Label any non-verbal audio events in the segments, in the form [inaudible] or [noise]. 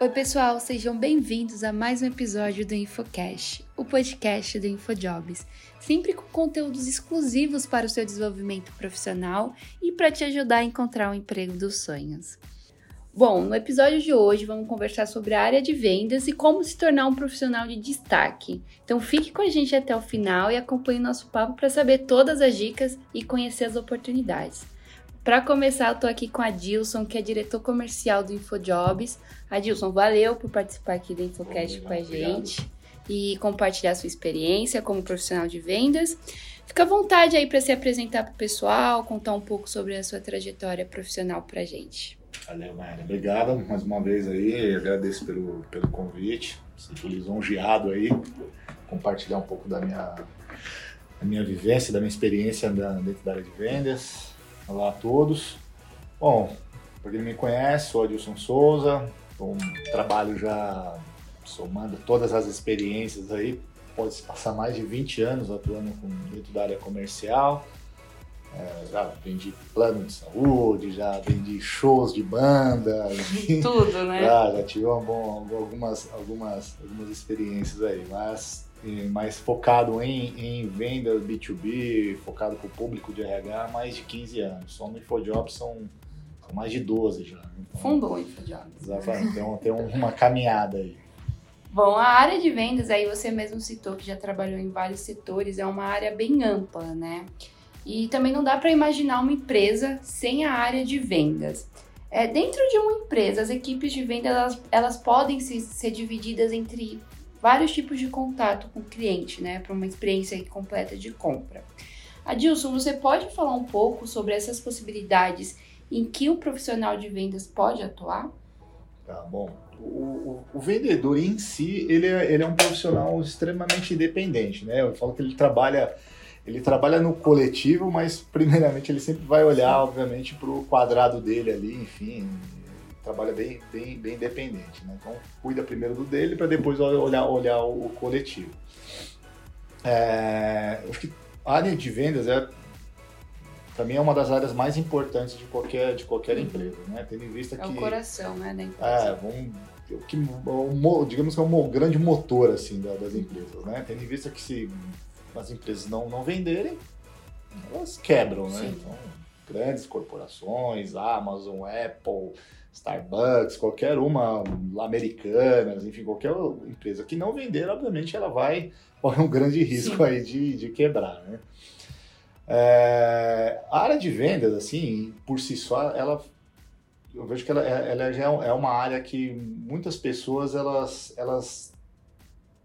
Oi, pessoal, sejam bem-vindos a mais um episódio do InfoCast, o podcast do InfoJobs, sempre com conteúdos exclusivos para o seu desenvolvimento profissional e para te ajudar a encontrar o emprego dos sonhos. Bom, no episódio de hoje vamos conversar sobre a área de vendas e como se tornar um profissional de destaque. Então fique com a gente até o final e acompanhe nosso papo para saber todas as dicas e conhecer as oportunidades. Para começar, eu estou aqui com a Dilson, que é diretor comercial do InfoJobs. Adilson, valeu por participar aqui do InfoCast com a gente obrigado. e compartilhar sua experiência como profissional de vendas. Fica à vontade aí para se apresentar para o pessoal, contar um pouco sobre a sua trajetória profissional para a gente. Valeu, Mayra. Obrigado mais uma vez aí. Agradeço pelo, pelo convite. Sinto lisonjeado aí. Compartilhar um pouco da minha, da minha vivência, da minha experiência dentro da área de vendas. Olá a todos. Bom, para quem me conhece, sou Adilson Souza. Um, trabalho já somando todas as experiências aí. Pode-se passar mais de 20 anos atuando com, dentro da área comercial. É, já vendi plano de saúde, já vendi shows de banda. Tudo, né? [laughs] Já, já tive uma bom, algumas, algumas, algumas experiências aí, mas mais focado em, em venda B2B, focado para o público de RH há mais de 15 anos. Só no InfoJobs são, são mais de 12 já. Então, Fundou o InfoJobs. Exatamente, então tem uma caminhada aí. Bom, a área de vendas, aí você mesmo citou que já trabalhou em vários setores, é uma área bem ampla, né? E também não dá para imaginar uma empresa sem a área de vendas. É, dentro de uma empresa, as equipes de venda elas, elas podem se, ser divididas entre vários tipos de contato com o cliente, né, para uma experiência completa de compra. Adilson, você pode falar um pouco sobre essas possibilidades em que o profissional de vendas pode atuar? Tá bom. O, o, o vendedor em si, ele é, ele é um profissional extremamente independente, né? Eu falo que ele trabalha ele trabalha no coletivo, mas primeiramente ele sempre vai olhar, obviamente, para o quadrado dele ali, enfim, trabalha bem, bem, bem independente, né? Então cuida primeiro do dele para depois olhar, olhar o, coletivo. É, acho que a área de vendas é para mim é uma das áreas mais importantes de qualquer de qualquer uhum. empresa, né? Tendo em vista é que é o coração, né, da empresa. É, vamos que, digamos que é um grande motor assim das empresas, né? Tendo em vista que se as empresas não, não venderem, elas quebram, né? Sim. Então, grandes corporações, Amazon, Apple, Starbucks, qualquer uma, Americanas, enfim, qualquer empresa que não vender, obviamente ela vai correr um grande risco Sim. aí de, de quebrar, né? É, a área de vendas, assim, por si só, ela eu vejo que ela, ela já é, é uma área que muitas pessoas elas, elas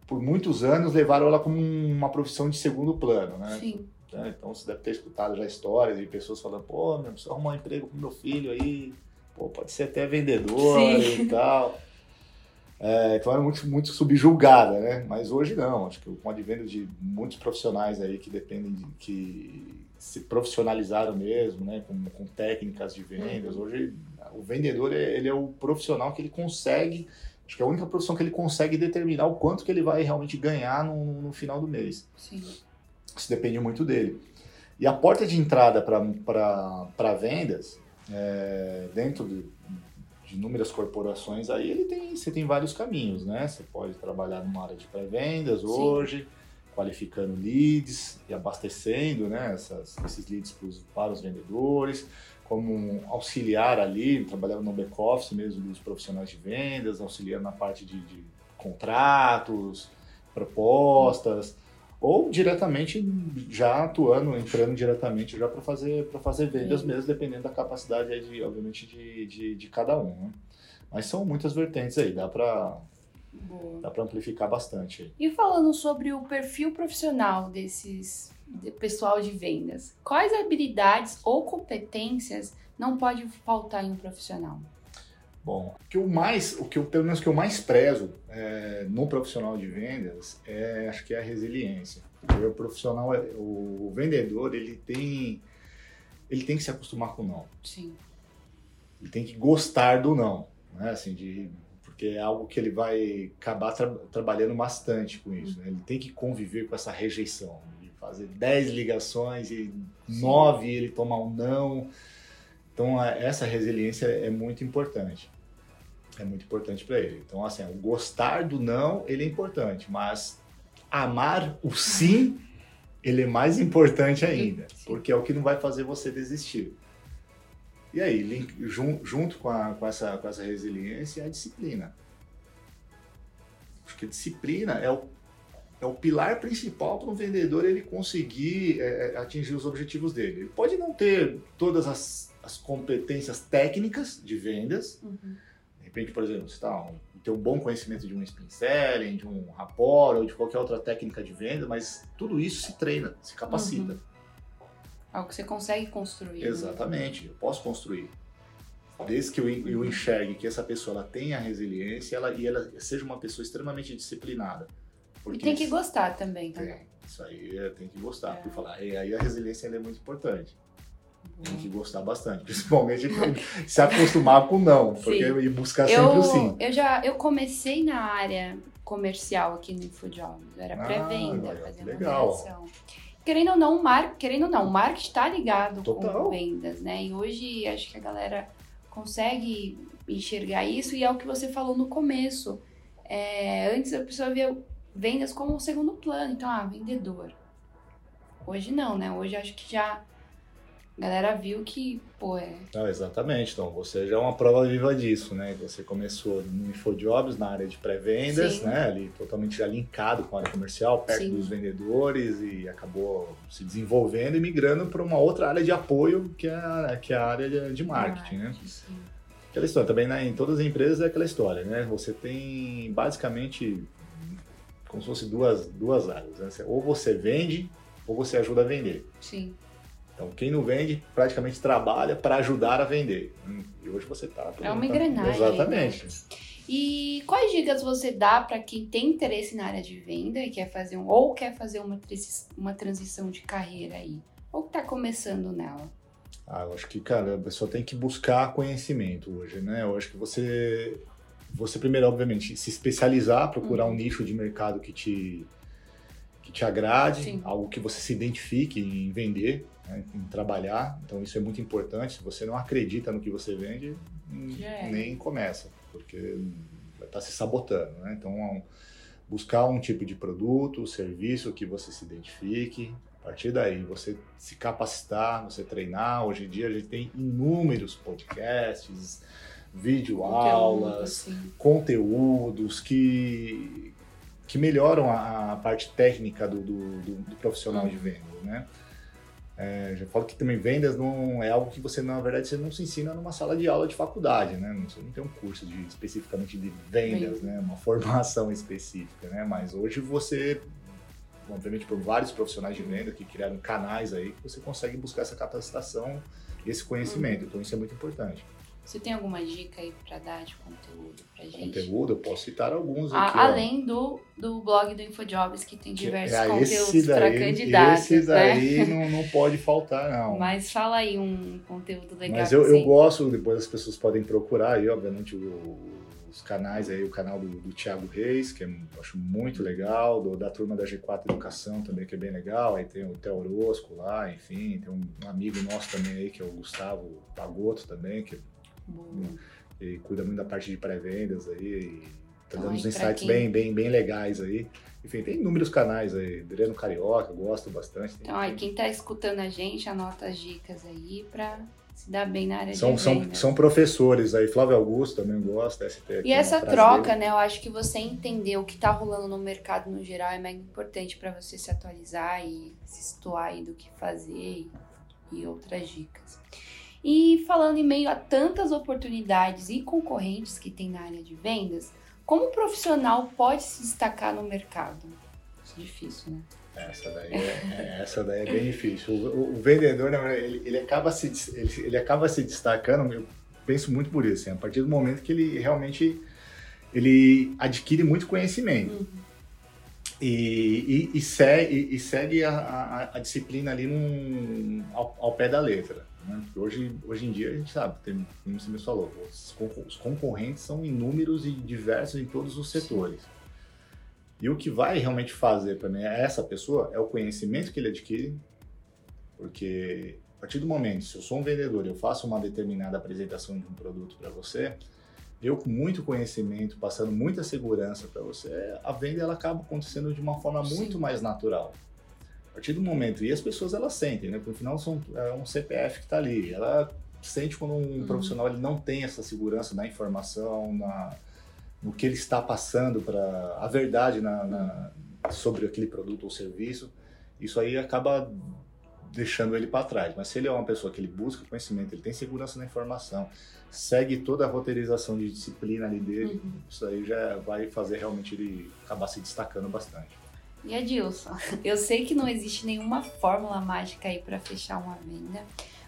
por muitos anos levaram ela como uma profissão de segundo plano, né? Sim. É, então você deve ter escutado já histórias de pessoas falando, pô, meu, preciso arrumar um emprego pro meu filho aí, pô, pode ser até vendedor Sim. e tal. É, então era muito, muito subjulgada, né? Mas hoje não, acho que com o advento de muitos profissionais aí que dependem de que se profissionalizaram mesmo, né? Com, com técnicas de vendas. Uhum. Hoje o vendedor ele é o profissional que ele consegue Acho que é a única profissão que ele consegue determinar o quanto que ele vai realmente ganhar no, no final do mês. Sim. Isso depende muito dele. E a porta de entrada para vendas, é, dentro de, de inúmeras corporações, aí ele tem, você tem vários caminhos, né? Você pode trabalhar numa área de pré-vendas hoje, qualificando leads e abastecendo né, essas, esses leads pros, para os vendedores como auxiliar ali, trabalhava no back-office mesmo dos profissionais de vendas, auxiliar na parte de, de contratos, propostas, ou diretamente já atuando, entrando diretamente já para fazer, fazer vendas Sim. mesmo, dependendo da capacidade, de, obviamente, de, de, de cada um. Né? Mas são muitas vertentes aí, dá para dá para amplificar bastante. E falando sobre o perfil profissional desses de pessoal de vendas, quais habilidades ou competências não pode faltar em um profissional? Bom, o que eu mais, o que eu, pelo menos que eu mais prezo é, no profissional de vendas é, acho que é a resiliência. O profissional, é, o vendedor, ele tem, ele tem que se acostumar com o não. Sim. Ele tem que gostar do não, né? Assim, de, porque é algo que ele vai acabar tra trabalhando bastante com isso. Né? Ele tem que conviver com essa rejeição fazer 10 ligações e nove ele tomar um não. Então, essa resiliência é muito importante. É muito importante para ele. Então, assim, o gostar do não, ele é importante, mas amar o sim, ele é mais importante ainda, porque é o que não vai fazer você desistir. E aí, link, junto com, a, com, essa, com essa resiliência, é a disciplina. Porque disciplina é o, é o pilar principal para um vendedor ele conseguir é, é, atingir os objetivos dele. Ele pode não ter todas as, as competências técnicas de vendas, uhum repente, por exemplo, você tá, um, ter um bom conhecimento de um spin selling, de um rapport ou de qualquer outra técnica de venda, mas tudo isso se treina, se capacita. Uhum. Algo que você consegue construir. Né? Exatamente, né? eu posso construir. Desde que eu, eu enxergue que essa pessoa ela tenha resiliência ela, e ela seja uma pessoa extremamente disciplinada. E tem que gostar também, tá? Tem, isso aí é, tem que gostar. É. Porque falar, e aí a resiliência é muito importante. Tem que gostar bastante, [laughs] principalmente se acostumar com não, porque sim. e buscar sempre eu, o sim. Eu já eu comecei na área comercial aqui no InfoJobs, era ah, pré-venda, fazer legal. Querendo ou não, mar, querendo ou não, o marketing está ligado Total. com vendas, né? E hoje acho que a galera consegue enxergar isso e é o que você falou no começo. É, antes a pessoa via vendas como um segundo plano, então, ah, vendedor. Hoje não, né? Hoje acho que já a galera viu que, pô, é. Não, exatamente. Então, você já é uma prova viva disso, né? Você começou no InfoJobs, na área de pré-vendas, né? Ali totalmente já linkado com a área comercial, perto Sim. dos vendedores e acabou se desenvolvendo e migrando para uma outra área de apoio, que é a, que é a área de, de marketing, né? Sim. Aquela história, também né, em todas as empresas é aquela história, né? Você tem basicamente como se fosse duas, duas áreas. Né? Ou você vende ou você ajuda a vender. Sim. Então, quem não vende praticamente trabalha para ajudar a vender. Hum, e hoje você está. É uma engrenagem. Exatamente. Né? E quais dicas você dá para quem tem interesse na área de venda e quer fazer um, ou quer fazer uma, uma transição de carreira aí? Ou está começando nela? Ah, eu acho que, cara, a pessoa tem que buscar conhecimento hoje, né? Eu acho que você, você primeiro, obviamente, se especializar, procurar uhum. um nicho de mercado que te, que te agrade, Sim. algo que você se identifique em vender né, em trabalhar. Então isso é muito importante. Se você não acredita no que você vende, é. nem começa, porque vai estar tá se sabotando. Né? Então buscar um tipo de produto, serviço que você se identifique. A partir daí, você se capacitar, você treinar. Hoje em dia a gente tem inúmeros podcasts, videoaulas, Conteúdo, conteúdos que, que melhoram a, a parte técnica do, do, do, do profissional de venda, né? É, já falo que também vendas não é algo que você, na verdade, você não se ensina numa sala de aula de faculdade, né? Você não tem um curso de, especificamente de vendas, né? Uma formação específica, né? Mas hoje você, obviamente, por vários profissionais de venda que criaram canais aí, você consegue buscar essa capacitação e esse conhecimento. Uhum. Então isso é muito importante. Você tem alguma dica aí para dar de conteúdo pra gente? Conteúdo, eu posso citar alguns aqui. além do, do blog do InfoJobs, que tem diversos é, conteúdos para candidatos. Esse daí né? não, não pode faltar, não. Mas fala aí um conteúdo legal. Mas eu, eu gosto, depois as pessoas podem procurar aí, obviamente, o, os canais aí, o canal do, do Thiago Reis, que é, eu acho muito legal, do, da turma da G4 Educação também, que é bem legal. Aí tem o Theo Orosco lá, enfim, tem um, amigo nosso também aí, que é o Gustavo Pagoto também, que e cuida muito da parte de pré-vendas aí. tá dando uns insights quem... bem, bem, bem legais aí. Enfim, tem inúmeros canais aí. Adriano Carioca, gosto bastante. Então, aí, quem tá escutando a gente, anota as dicas aí pra se dar bem na área são, de são, são professores aí. Flávio Augusto também gosta, ST. E essa troca, dele. né? Eu acho que você entender o que tá rolando no mercado no geral é mega importante para você se atualizar e se situar aí do que fazer e, e outras dicas. E falando em meio a tantas oportunidades e concorrentes que tem na área de vendas, como o profissional pode se destacar no mercado? Isso é difícil, né? Essa daí é, essa daí é bem difícil. O, o vendedor, ele, ele, acaba se, ele, ele, acaba se destacando, eu penso muito por isso, assim, a partir do momento que ele realmente ele adquire muito conhecimento. Uhum. E, e, e, segue, e segue a, a, a disciplina ali num, ao, ao pé da letra. Né? Hoje, hoje em dia a gente sabe, tem, como você me falou, os, concorrentes são inúmeros e diversos em todos os setores. E o que vai realmente fazer para mim essa pessoa é o conhecimento que ele adquire, porque a partir do momento, se eu sou um vendedor e eu faço uma determinada apresentação de um produto para você, eu com muito conhecimento, passando muita segurança para você, a venda ela acaba acontecendo de uma forma Sim. muito mais natural. A partir do momento, e as pessoas elas sentem, né? Porque no final são, é um CPF que está ali. Ela sente quando um uhum. profissional ele não tem essa segurança na informação, na, no que ele está passando para a verdade na, na, sobre aquele produto ou serviço. Isso aí acaba deixando ele para trás. Mas se ele é uma pessoa que ele busca conhecimento, ele tem segurança na informação, segue toda a roteirização de disciplina ali dele, uhum. isso aí já vai fazer realmente ele acabar se destacando bastante. E Adilson, [laughs] eu sei que não existe nenhuma fórmula mágica aí para fechar uma venda,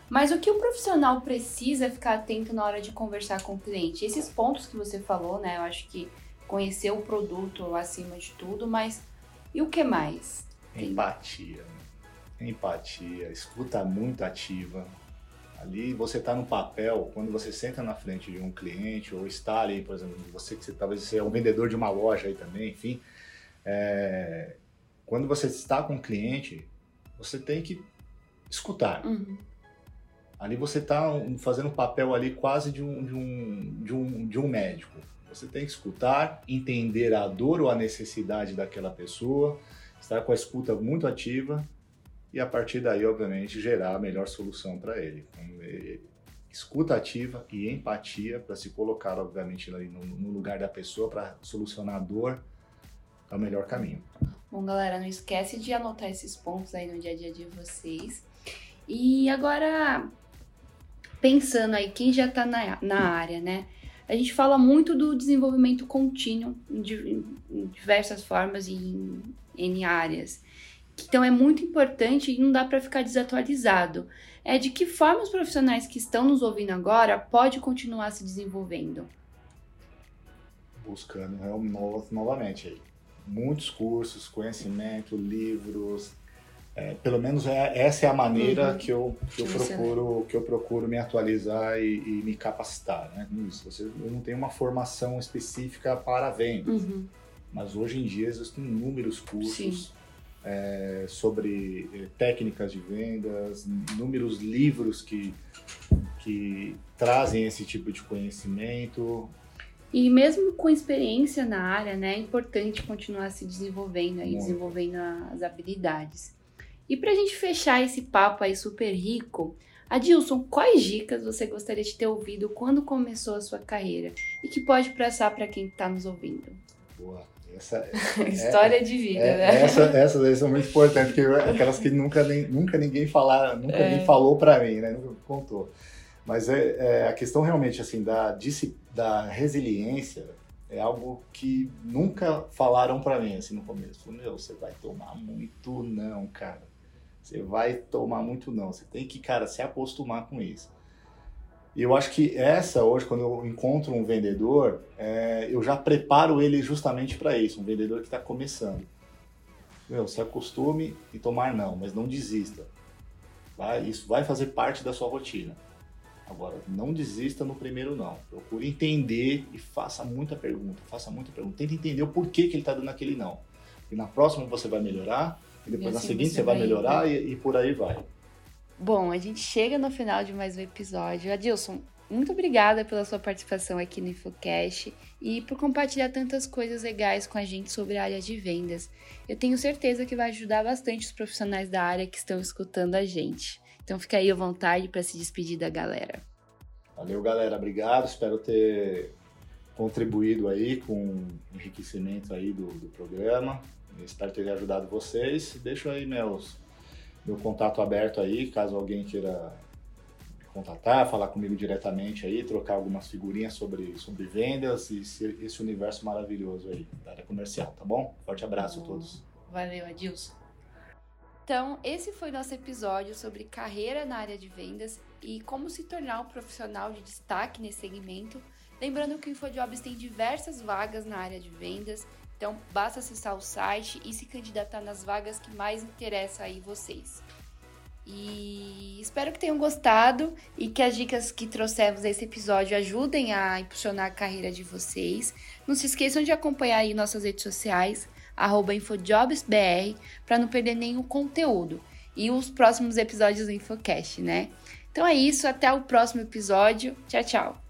mas o que o profissional precisa ficar atento na hora de conversar com o cliente? Esses pontos que você falou, né? Eu acho que conhecer o produto acima de tudo, mas e o que mais? Empatia empatia, escuta muito ativa. Ali você está no papel, quando você senta na frente de um cliente ou está ali, por exemplo, você que talvez você é um vendedor de uma loja aí também, enfim. É, quando você está com um cliente, você tem que escutar. Uhum. Ali você está fazendo um papel ali quase de um, de, um, de, um, de um médico. Você tem que escutar, entender a dor ou a necessidade daquela pessoa, estar com a escuta muito ativa e a partir daí, obviamente, gerar a melhor solução para ele. Escuta ativa e empatia para se colocar, obviamente, no, lugar da pessoa para solucionar a dor é o melhor caminho. Bom, galera, não esquece de anotar esses pontos aí no dia a dia de vocês. E agora, pensando aí, quem já está na, na área, né? A gente fala muito do desenvolvimento contínuo em diversas formas e em N áreas. Então é muito importante e não dá para ficar desatualizado. É de que forma os profissionais que estão nos ouvindo agora pode continuar se desenvolvendo? Buscando novamente aí. Muitos cursos, conhecimento, livros. É, pelo menos é, essa é a maneira uhum. que, eu, que, eu procuro, que eu procuro me atualizar e, e me capacitar. Né? Isso, você, eu não tenho uma formação específica para vendas. Uhum. Mas hoje em dia existem inúmeros cursos. É, sobre é, técnicas de vendas, inúmeros livros que, que trazem esse tipo de conhecimento. E mesmo com experiência na área, né, é importante continuar se desenvolvendo aí, desenvolvendo as habilidades. E para a gente fechar esse papo aí super rico, Adilson, quais dicas você gostaria de ter ouvido quando começou a sua carreira e que pode passar para quem está nos ouvindo? Boa. Essa, [laughs] História é, de vida, é, né? Essa, essas aí são muito importantes, porque aquelas que nunca, nem, nunca ninguém falar, nunca é. nem falou para mim, né? Nunca contou. Mas é, é, a questão realmente assim da, da resiliência é algo que nunca falaram para mim assim no começo. Meu, você vai tomar muito não, cara. Você vai tomar muito não. Você tem que, cara, se acostumar com isso. E eu acho que essa, hoje, quando eu encontro um vendedor, é, eu já preparo ele justamente para isso, um vendedor que está começando. Meu, se acostume e tomar não, mas não desista. Isso vai fazer parte da sua rotina. Agora, não desista no primeiro não. Procure entender e faça muita pergunta. Faça muita pergunta. Tente entender o porquê que ele está dando aquele não. E na próxima você vai melhorar, e depois assim na seguinte você vai, vai melhorar e, e por aí vai. Bom, a gente chega no final de mais um episódio. Adilson, muito obrigada pela sua participação aqui no InfoCast e por compartilhar tantas coisas legais com a gente sobre a área de vendas. Eu tenho certeza que vai ajudar bastante os profissionais da área que estão escutando a gente. Então fica aí à vontade para se despedir da galera. Valeu, galera. Obrigado. Espero ter contribuído aí com o enriquecimento aí do, do programa. espero ter ajudado vocês. Deixo aí meus meu contato aberto aí, caso alguém queira me contatar, falar comigo diretamente aí, trocar algumas figurinhas sobre, sobre vendas e esse universo maravilhoso aí da área comercial, tá bom? Forte abraço a todos. Valeu, Adilson. Então, esse foi nosso episódio sobre carreira na área de vendas e como se tornar um profissional de destaque nesse segmento. Lembrando que o InfoJobs tem diversas vagas na área de vendas então, basta acessar o site e se candidatar nas vagas que mais interessam aí vocês. E espero que tenham gostado e que as dicas que trouxemos nesse episódio ajudem a impulsionar a carreira de vocês. Não se esqueçam de acompanhar aí nossas redes sociais, InfojobsBR, para não perder nenhum conteúdo. E os próximos episódios do InfoCast, né? Então é isso, até o próximo episódio. Tchau, tchau!